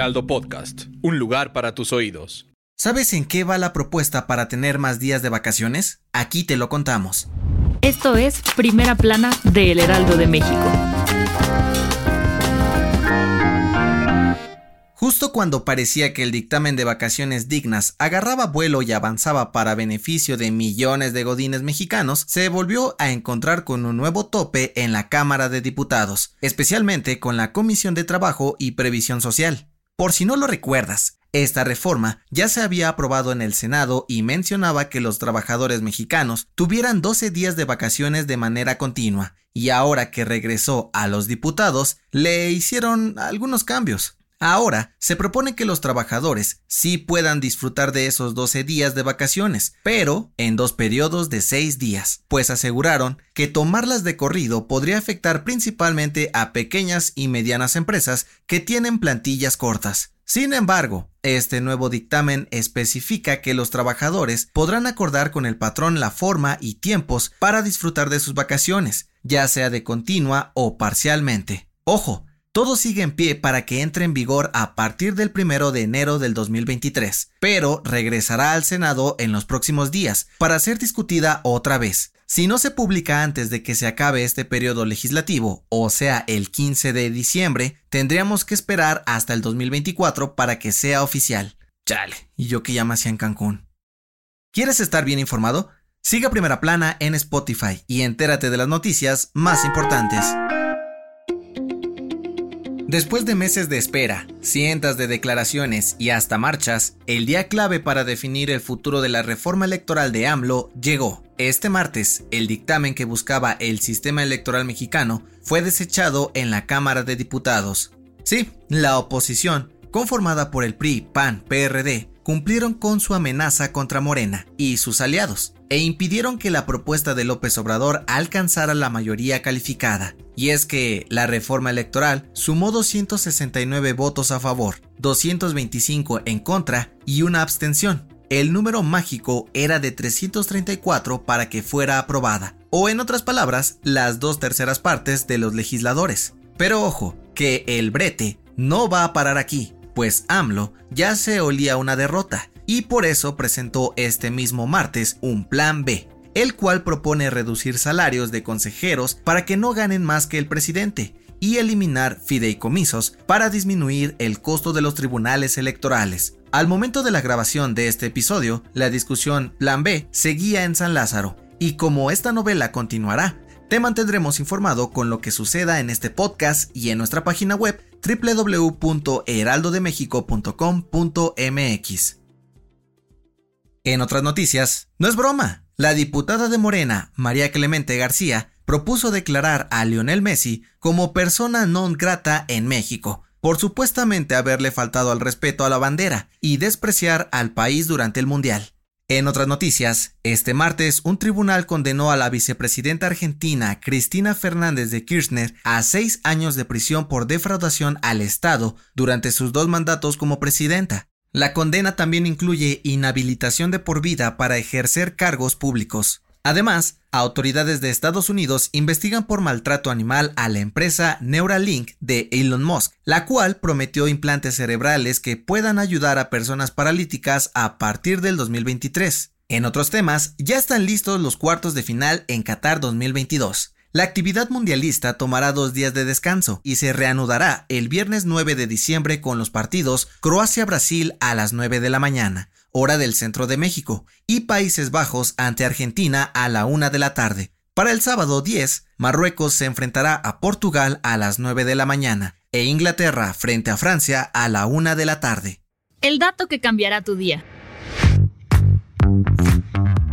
Heraldo Podcast, un lugar para tus oídos. ¿Sabes en qué va la propuesta para tener más días de vacaciones? Aquí te lo contamos. Esto es Primera Plana de El Heraldo de México. Justo cuando parecía que el dictamen de vacaciones dignas agarraba vuelo y avanzaba para beneficio de millones de godines mexicanos, se volvió a encontrar con un nuevo tope en la Cámara de Diputados, especialmente con la Comisión de Trabajo y Previsión Social. Por si no lo recuerdas, esta reforma ya se había aprobado en el Senado y mencionaba que los trabajadores mexicanos tuvieran 12 días de vacaciones de manera continua, y ahora que regresó a los diputados, le hicieron algunos cambios. Ahora se propone que los trabajadores sí puedan disfrutar de esos 12 días de vacaciones, pero en dos periodos de 6 días, pues aseguraron que tomarlas de corrido podría afectar principalmente a pequeñas y medianas empresas que tienen plantillas cortas. Sin embargo, este nuevo dictamen especifica que los trabajadores podrán acordar con el patrón la forma y tiempos para disfrutar de sus vacaciones, ya sea de continua o parcialmente. Ojo, todo sigue en pie para que entre en vigor a partir del 1 de enero del 2023, pero regresará al Senado en los próximos días para ser discutida otra vez. Si no se publica antes de que se acabe este periodo legislativo, o sea, el 15 de diciembre, tendríamos que esperar hasta el 2024 para que sea oficial. Chale, y yo que ya me hacía en Cancún. ¿Quieres estar bien informado? Siga Primera Plana en Spotify y entérate de las noticias más importantes. Después de meses de espera, cientos de declaraciones y hasta marchas, el día clave para definir el futuro de la reforma electoral de AMLO llegó. Este martes, el dictamen que buscaba el sistema electoral mexicano fue desechado en la Cámara de Diputados. Sí, la oposición, conformada por el PRI, PAN, PRD, cumplieron con su amenaza contra Morena y sus aliados, e impidieron que la propuesta de López Obrador alcanzara la mayoría calificada. Y es que la reforma electoral sumó 269 votos a favor, 225 en contra y una abstención. El número mágico era de 334 para que fuera aprobada, o en otras palabras, las dos terceras partes de los legisladores. Pero ojo, que el brete no va a parar aquí, pues AMLO ya se olía una derrota y por eso presentó este mismo martes un plan B, el cual propone reducir salarios de consejeros para que no ganen más que el presidente y eliminar fideicomisos para disminuir el costo de los tribunales electorales. Al momento de la grabación de este episodio, la discusión Plan B seguía en San Lázaro, y como esta novela continuará, te mantendremos informado con lo que suceda en este podcast y en nuestra página web www.heraldodemexico.com.mx. En otras noticias, no es broma, la diputada de Morena, María Clemente García, propuso declarar a Lionel Messi como persona non grata en México, por supuestamente haberle faltado al respeto a la bandera y despreciar al país durante el Mundial. En otras noticias, este martes un tribunal condenó a la vicepresidenta argentina Cristina Fernández de Kirchner a seis años de prisión por defraudación al Estado durante sus dos mandatos como presidenta. La condena también incluye inhabilitación de por vida para ejercer cargos públicos. Además, autoridades de Estados Unidos investigan por maltrato animal a la empresa Neuralink de Elon Musk, la cual prometió implantes cerebrales que puedan ayudar a personas paralíticas a partir del 2023. En otros temas, ya están listos los cuartos de final en Qatar 2022. La actividad mundialista tomará dos días de descanso y se reanudará el viernes 9 de diciembre con los partidos Croacia-Brasil a las 9 de la mañana, hora del centro de México, y Países Bajos ante Argentina a la 1 de la tarde. Para el sábado 10, Marruecos se enfrentará a Portugal a las 9 de la mañana e Inglaterra frente a Francia a la 1 de la tarde. El dato que cambiará tu día.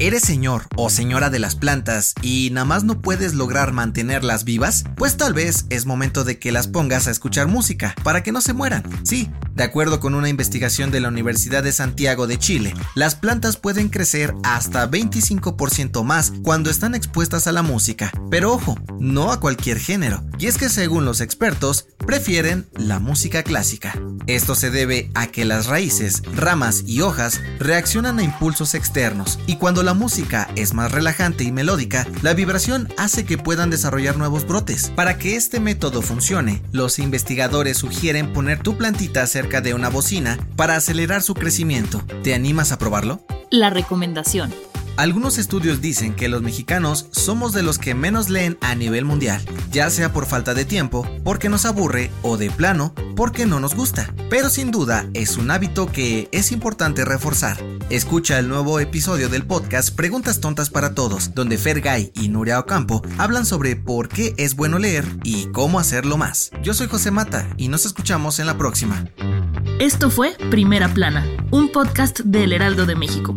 ¿Eres señor o señora de las plantas y nada más no puedes lograr mantenerlas vivas? Pues tal vez es momento de que las pongas a escuchar música para que no se mueran. Sí, de acuerdo con una investigación de la Universidad de Santiago de Chile, las plantas pueden crecer hasta 25% más cuando están expuestas a la música. Pero ojo, no a cualquier género. Y es que según los expertos, prefieren la música clásica. Esto se debe a que las raíces, ramas y hojas reaccionan a impulsos externos y cuando la música es más relajante y melódica, la vibración hace que puedan desarrollar nuevos brotes. Para que este método funcione, los investigadores sugieren poner tu plantita cerca de una bocina para acelerar su crecimiento. ¿Te animas a probarlo? La recomendación. Algunos estudios dicen que los mexicanos somos de los que menos leen a nivel mundial, ya sea por falta de tiempo, porque nos aburre o de plano, porque no nos gusta. Pero sin duda es un hábito que es importante reforzar. Escucha el nuevo episodio del podcast Preguntas Tontas para Todos, donde Fergay y Nuria Ocampo hablan sobre por qué es bueno leer y cómo hacerlo más. Yo soy José Mata y nos escuchamos en la próxima. Esto fue Primera Plana, un podcast del Heraldo de México.